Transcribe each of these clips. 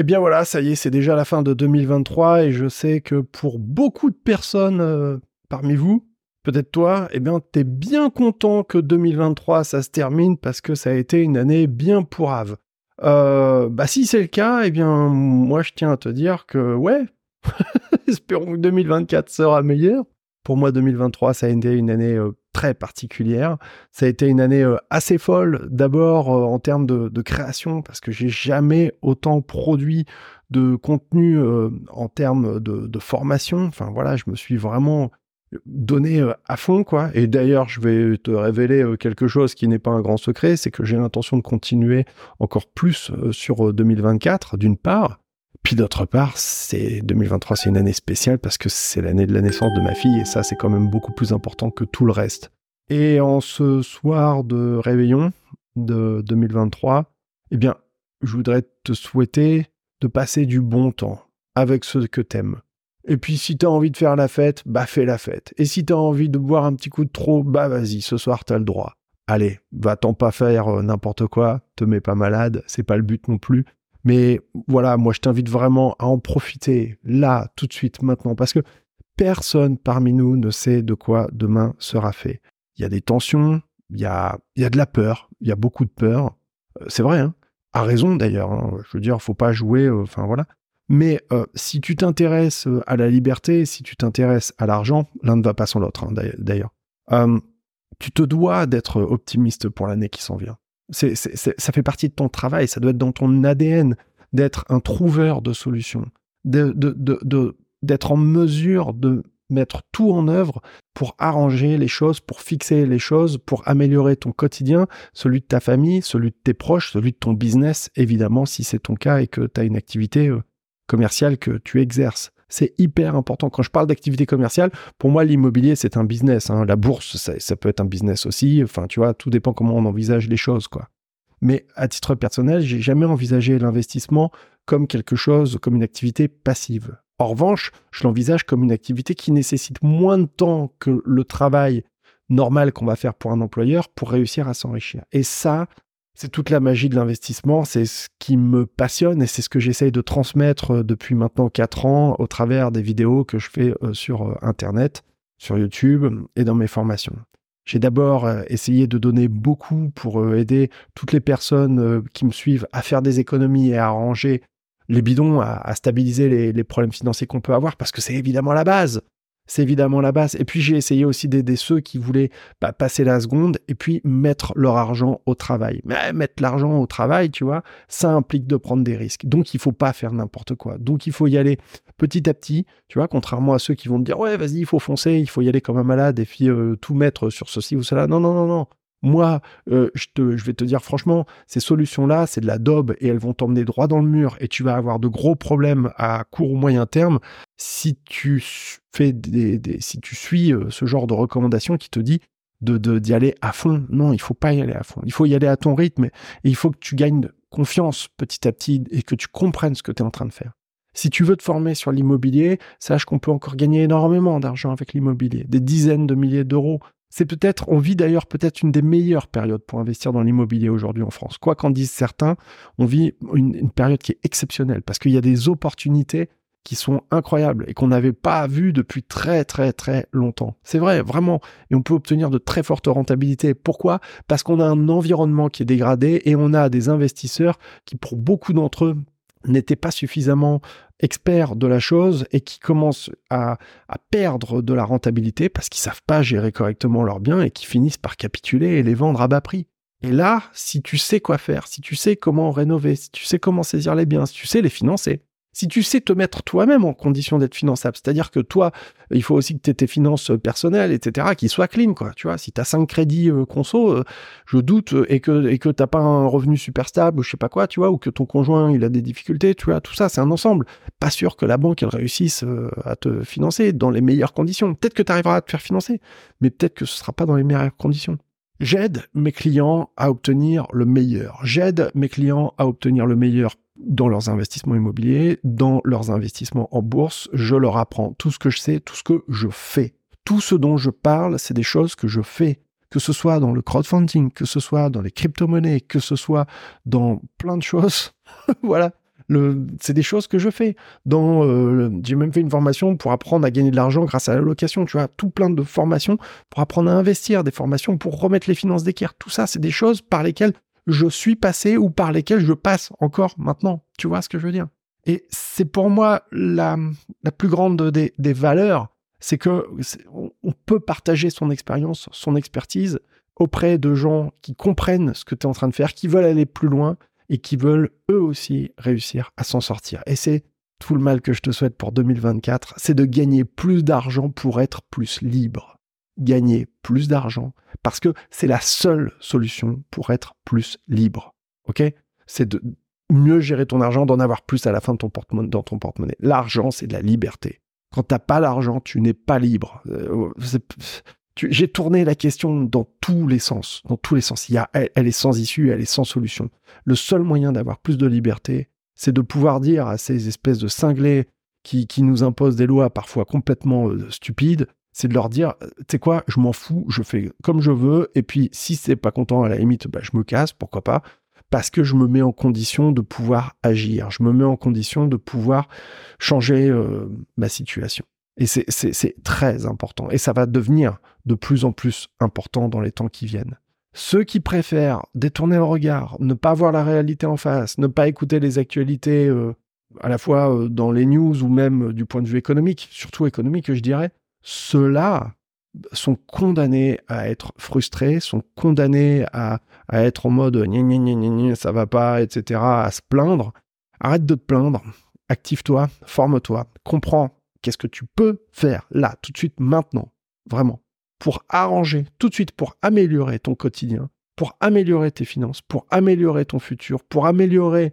Eh bien voilà, ça y est, c'est déjà la fin de 2023 et je sais que pour beaucoup de personnes euh, parmi vous, peut-être toi, eh bien t'es bien content que 2023 ça se termine parce que ça a été une année bien pourrave. Euh, bah si c'est le cas, eh bien moi je tiens à te dire que ouais, espérons que 2024 sera meilleur. Pour moi 2023 ça a été une année euh, très particulière. Ça a été une année euh, assez folle, d'abord euh, en termes de, création, parce que j'ai jamais autant produit de contenu euh, en termes de, formation. Enfin voilà, je me suis vraiment donné à fond quoi. Et d'ailleurs, je vais te révéler quelque chose qui n'est pas un grand secret, c'est que j'ai l'intention de continuer encore plus sur 2024, d'une part. Puis d'autre part, c'est 2023, c'est une année spéciale parce que c'est l'année de la naissance de ma fille et ça, c'est quand même beaucoup plus important que tout le reste. Et en ce soir de réveillon de 2023, eh bien, je voudrais te souhaiter de passer du bon temps avec ceux que t'aimes. Et puis si t'as envie de faire la fête, bah fais la fête. Et si t'as envie de boire un petit coup de trop, bah vas-y, ce soir t'as le droit. Allez, va-t'en pas faire euh, n'importe quoi, te mets pas malade, c'est pas le but non plus. Mais voilà, moi je t'invite vraiment à en profiter là, tout de suite, maintenant, parce que personne parmi nous ne sait de quoi demain sera fait. Il y a des tensions, il y a, y a de la peur, il y a beaucoup de peur. Euh, c'est vrai, hein à raison d'ailleurs. Hein. Je veux dire, faut pas jouer, euh, enfin voilà. Mais euh, si tu t'intéresses à la liberté, si tu t'intéresses à l'argent, l'un ne va pas sans l'autre, hein, d'ailleurs. tu te dois d'être optimiste pour l'année qui s'en vient ça fait partie de ton travail, ça doit être dans ton ADN d'être un trouveur de solutions, d'être de, en mesure de mettre tout en œuvre pour arranger les choses, pour fixer les choses, pour améliorer ton quotidien, celui de ta famille, celui de tes proches, celui de ton business, évidemment, si c'est ton cas et que tu as une activité euh, commerciale que tu exerces. C'est hyper important. Quand je parle d'activité commerciale, pour moi, l'immobilier, c'est un business. Hein. La bourse, ça, peut être un business aussi. Enfin, tu vois, tout dépend comment on envisage les choses, quoi. Mais à titre personnel, j'ai jamais envisagé l'investissement comme quelque chose, comme une activité passive. En revanche, je l'envisage comme une activité qui nécessite moins de temps que le travail normal qu'on va faire pour un employeur pour réussir à s'enrichir. Et ça, c'est toute la magie de l'investissement, c'est ce qui me passionne et c'est ce que j'essaye de transmettre euh, depuis maintenant 4 ans au travers des vidéos que je fais euh, sur euh, Internet, sur YouTube et dans mes formations. J'ai d'abord essayé de donner beaucoup pour aider toutes les personnes qui me suivent à faire des économies et à arranger les bidons, à, stabiliser les, problèmes financiers qu'on peut avoir, parce que c'est évidemment la base c'est évidemment la base. Et puis j'ai essayé aussi d'aider ceux qui voulaient bah, passer la seconde et puis mettre leur argent au travail. Mais mettre l'argent au travail, tu vois, ça implique de prendre des risques. Donc il faut pas faire n'importe quoi. Donc il faut y aller petit à petit, tu vois, contrairement à ceux qui vont te dire ouais vas-y il faut foncer, il faut y aller comme un malade et puis euh, tout mettre sur ceci ou cela. Non non non non. Moi, euh, je, vais te dire franchement, ces solutions-là, c'est de la daube et elles vont t'emmener droit dans le mur et tu vas avoir de gros problèmes à court ou moyen terme si tu fais des, si tu suis euh, ce genre de recommandations qui te dit de d'y aller à fond. Non, il faut pas y aller à fond. Il faut y aller à ton rythme et il faut que tu gagnes confiance petit à petit et que tu comprennes ce que tu es en train de faire. Si tu veux te former sur l'immobilier, sache qu'on peut encore gagner énormément d'argent avec l'immobilier, des dizaines de milliers d'euros c'est peut-être, on vit d'ailleurs peut-être une des meilleures périodes pour investir dans l'immobilier aujourd'hui en France. Quoi qu'en disent certains, on vit une, période qui est exceptionnelle parce qu'il y a des opportunités qui sont incroyables et qu'on n'avait pas vues depuis très très très longtemps. C'est vrai, vraiment. Et on peut obtenir de très fortes rentabilités. Pourquoi? Parce qu'on a un environnement qui est dégradé et on a des investisseurs qui, pour beaucoup d'entre eux, n'étaient pas suffisamment experts de la chose et qui commencent à, perdre de la rentabilité parce qu'ils savent pas gérer correctement leurs biens et qui finissent par capituler et les vendre à bas prix. Et là, si tu sais quoi faire, si tu sais comment rénover, si tu sais comment saisir les biens, si tu sais les financer, si tu sais te mettre toi-même en condition d'être finançable, c'est-à-dire que toi, il faut aussi que tu tes finances personnelles, etc., qui soient clean, quoi. Tu vois, si tu as cinq crédits euh, conso, euh, je doute, euh, et que et que t'as pas un revenu super stable, ou je sais pas quoi, tu vois, ou que ton conjoint il a des difficultés, tu vois, tout ça, c'est un ensemble. Pas sûr que la banque elle réussisse à te financer dans les meilleures conditions. Peut-être que tu arriveras à te faire financer, mais peut-être que ce sera pas dans les meilleures conditions. J'aide mes clients à obtenir le meilleur. J'aide mes clients à obtenir le meilleur dans leurs investissements immobiliers, dans leurs investissements en bourse. Je leur apprends tout ce que je sais, tout ce que je fais. Tout ce dont je parle, c'est des choses que je fais. Que ce soit dans le crowdfunding, que ce soit dans les crypto-monnaies, que ce soit dans plein de choses. voilà. c'est des choses que je fais. Dans, euh, j'ai même fait une formation pour apprendre à gagner de l'argent grâce à la location. Tu vois, tout plein de formations pour apprendre à investir, des formations pour remettre les finances d'équerre. Tout ça, c'est des choses par lesquelles je suis passé ou par lesquelles je passe encore maintenant. Tu vois ce que je veux dire? Et c'est pour moi la, la plus grande des, des valeurs, c'est que on peut partager son expérience, son expertise auprès de gens qui comprennent ce que tu es en train de faire, qui veulent aller plus loin et qui veulent eux aussi réussir à s'en sortir. Et c'est tout le mal que je te souhaite pour 2024, c'est de gagner plus d'argent pour être plus libre. Gagner plus d'argent parce que c'est la seule solution pour être plus libre. OK? C'est de mieux gérer ton argent, d'en avoir plus à la fin de ton porte dans ton porte-monnaie. L'argent, c'est de la liberté. Quand tu n'as pas l'argent, tu n'es pas libre. Euh, j'ai tourné la question dans tous les sens, dans tous les sens. Il y a, elle, est sans issue, elle est sans solution. Le seul moyen d'avoir plus de liberté, c'est de pouvoir dire à ces espèces de cinglés qui, qui nous imposent des lois parfois complètement euh, stupides, c'est de leur dire, tu sais quoi, je m'en fous, je fais comme je veux, et puis si c'est pas content, à la limite, bah, je me casse, pourquoi pas, parce que je me mets en condition de pouvoir agir, je me mets en condition de pouvoir changer euh, ma situation. Et c'est très important. Et ça va devenir de plus en plus important dans les temps qui viennent. Ceux qui préfèrent détourner le regard, ne pas voir la réalité en face, ne pas écouter les actualités euh, à la fois euh, dans les news ou même du point de vue économique, surtout économique, je dirais, ceux-là sont condamnés à être frustrés, sont condamnés à, être en mode ça va pas, etc., à se plaindre. Arrête de te plaindre, active-toi, forme-toi, comprends qu'est-ce que tu peux faire là, tout de suite, maintenant, vraiment, pour arranger, tout de suite, pour améliorer ton quotidien, pour améliorer tes finances, pour améliorer ton futur, pour améliorer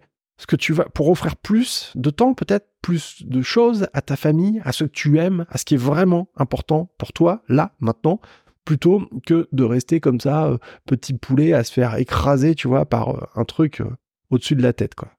tu vas, pour offrir plus de temps, peut-être plus de choses à ta famille, à ce que tu aimes, à ce qui est vraiment important pour toi, là, maintenant, plutôt que de rester comme ça, euh, petit poulet, à se faire écraser, tu vois, par euh, un truc euh, au-dessus de la tête, quoi.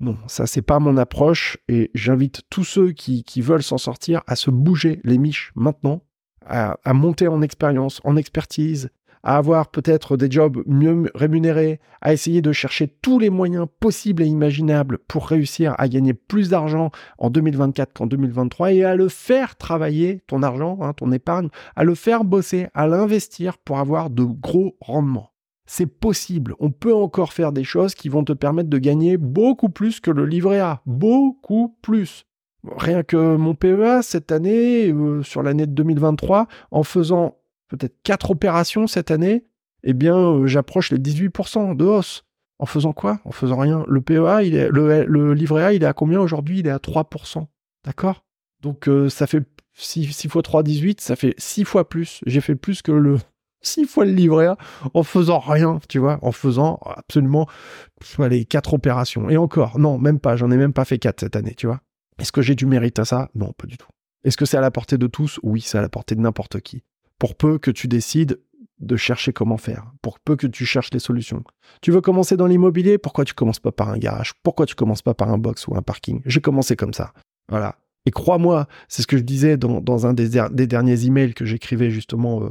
Non, ça c'est pas mon approche et j'invite tous ceux qui, veulent s'en sortir à se bouger les miches maintenant, à monter en expérience, en expertise, à avoir peut-être des jobs mieux rémunérés, à essayer de chercher tous les moyens possibles et imaginables pour réussir à gagner plus d'argent en 2024 qu'en 2023 et à le faire travailler, ton argent, hein, ton épargne, à le faire bosser, à l'investir pour avoir de gros rendements. C'est possible, on peut encore faire des choses qui vont te permettre de gagner beaucoup plus que le livret A, beaucoup plus. Rien que mon PEA cette année, euh, sur l'année de 2023, en faisant peut-être quatre opérations cette année, eh bien, euh, j'approche les 18% de hausse. En faisant quoi? En faisant rien. Le PEA, le, livret A, il est à combien aujourd'hui? Il est à 3%. D'accord? Donc, euh, ça fait 6, 6 fois 3, 18, ça fait 6 fois plus. J'ai fait plus que le 6 fois le livret A en faisant rien, tu vois, en faisant absolument les 4 opérations. Et encore, non, même pas, j'en ai même pas fait 4 cette année, tu vois. Est-ce que j'ai du mérite à ça? Non, pas du tout. Est-ce que c'est à la portée de tous? Oui, c'est à la portée de n'importe qui pour peu que tu décides de chercher comment faire, pour peu que tu cherches les solutions. Tu veux commencer dans l'immobilier, pourquoi tu commences pas par un garage? Pourquoi tu commences pas par un box ou un parking? J'ai commencé comme ça. Voilà. Et crois-moi, c'est ce que je disais dans, un des, derniers emails que j'écrivais justement euh,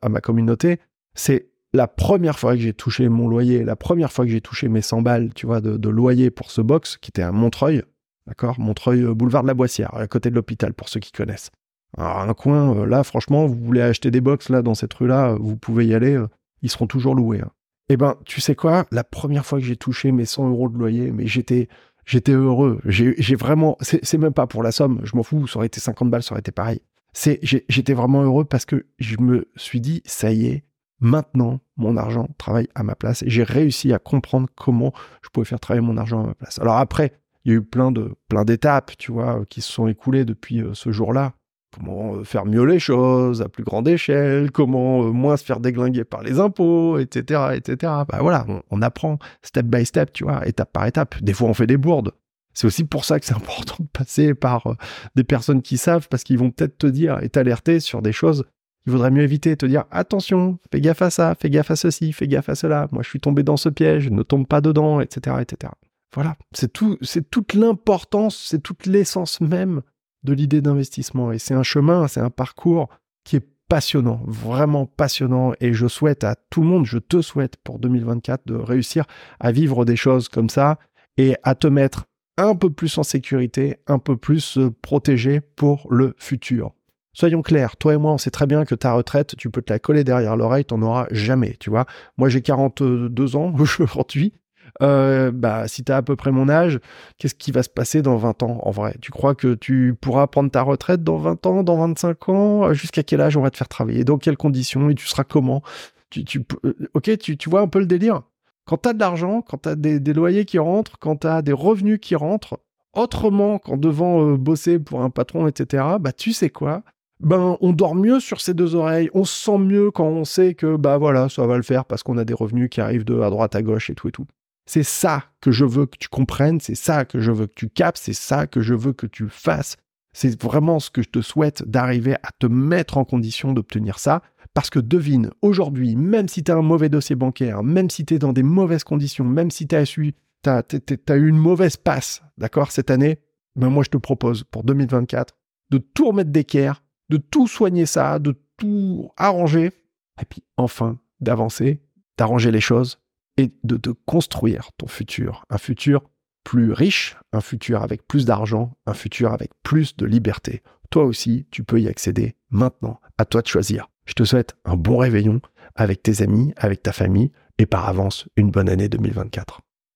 à, ma, communauté, c'est la première fois que j'ai touché mon loyer, la première fois que j'ai touché mes 100 balles, tu vois, de, loyer pour ce box, qui était à Montreuil, d'accord? Montreuil, euh, boulevard de la Boissière, à côté de l'hôpital, pour ceux qui connaissent. Un coin, euh, là, franchement, vous voulez acheter des box là dans cette rue-là, euh, vous pouvez y aller, euh, ils seront toujours loués. Hein. Eh ben, tu sais quoi? La première fois que j'ai touché mes 100 euros de loyer, mais j'étais, j'étais heureux. J'ai vraiment, c'est même pas pour la somme, je m'en fous. Ça aurait été 50 balles, ça aurait été pareil. C'est, j'étais vraiment heureux parce que je me suis dit, ça y est, maintenant, mon argent travaille à ma place. J'ai réussi à comprendre comment je pouvais faire travailler mon argent à ma place. Alors après, il y a eu plein de, plein d'étapes, tu vois, qui se sont écoulées depuis ce jour-là comment euh, faire mieux les choses à plus grande échelle, comment euh, moins se faire déglinguer par les impôts, etc., etc. Bah voilà, on, apprend step by step, tu vois, étape par étape. Des fois, on fait des bourdes. C'est aussi pour ça que c'est important de passer par euh, des personnes qui savent, parce qu'ils vont peut-être te dire et t'alerter sur des choses qu'il vaudrait mieux éviter, te dire attention, fais gaffe à ça, fais gaffe à ceci, fais gaffe à cela. Moi, je suis tombé dans ce piège, ne tombe pas dedans, etc., etc. Voilà, c'est tout, c'est toute l'importance, c'est toute l'essence même de l'idée d'investissement. Et c'est un chemin, c'est un parcours qui est passionnant, vraiment passionnant. Et je souhaite à tout le monde, je te souhaite pour 2024 de réussir à vivre des choses comme ça et à te mettre un peu plus en sécurité, un peu plus protégé pour le futur. Soyons clairs, toi et moi, on sait très bien que ta retraite, tu peux te la coller derrière l'oreille, t'en auras jamais, tu vois. Moi, j'ai 42 ans aujourd'hui. Euh, bah, si tu as à peu près mon âge, qu'est-ce qui va se passer dans 20 ans en vrai? Tu crois que tu pourras prendre ta retraite dans 20 ans, dans 25 ans? Jusqu'à quel âge on va te faire travailler? Dans quelles conditions? Et tu seras comment? Tu, tu, euh, Ok, tu, tu vois un peu le délire? Quand tu as de l'argent, quand tu as des, loyers qui rentrent, quand tu as des revenus qui rentrent, autrement qu'en devant euh, bosser pour un patron, etc., bah tu sais quoi? Ben on dort mieux sur ses deux oreilles, on se sent mieux quand on sait que bah voilà, ça va le faire parce qu'on a des revenus qui arrivent de à droite à gauche et tout et tout. C'est ça que je veux que tu comprennes, c'est ça que je veux que tu capes, c'est ça que je veux que tu fasses. C'est vraiment ce que je te souhaite d'arriver à te mettre en condition d'obtenir ça. Parce que devine, aujourd'hui, même si tu as un mauvais dossier bancaire, même si tu es dans des mauvaises conditions, même si tu as, as, eu une mauvaise passe, d'accord, cette année, ben moi je te propose pour 2024 de tout remettre d'équerre, de tout soigner ça, de tout arranger, et puis enfin d'avancer, d'arranger les choses et de te construire ton futur. Un futur plus riche, un futur avec plus d'argent, un futur avec plus de liberté. Toi aussi, tu peux y accéder maintenant. À toi de choisir. Je te souhaite un bon réveillon avec tes amis, avec ta famille et par avance une bonne année 2024.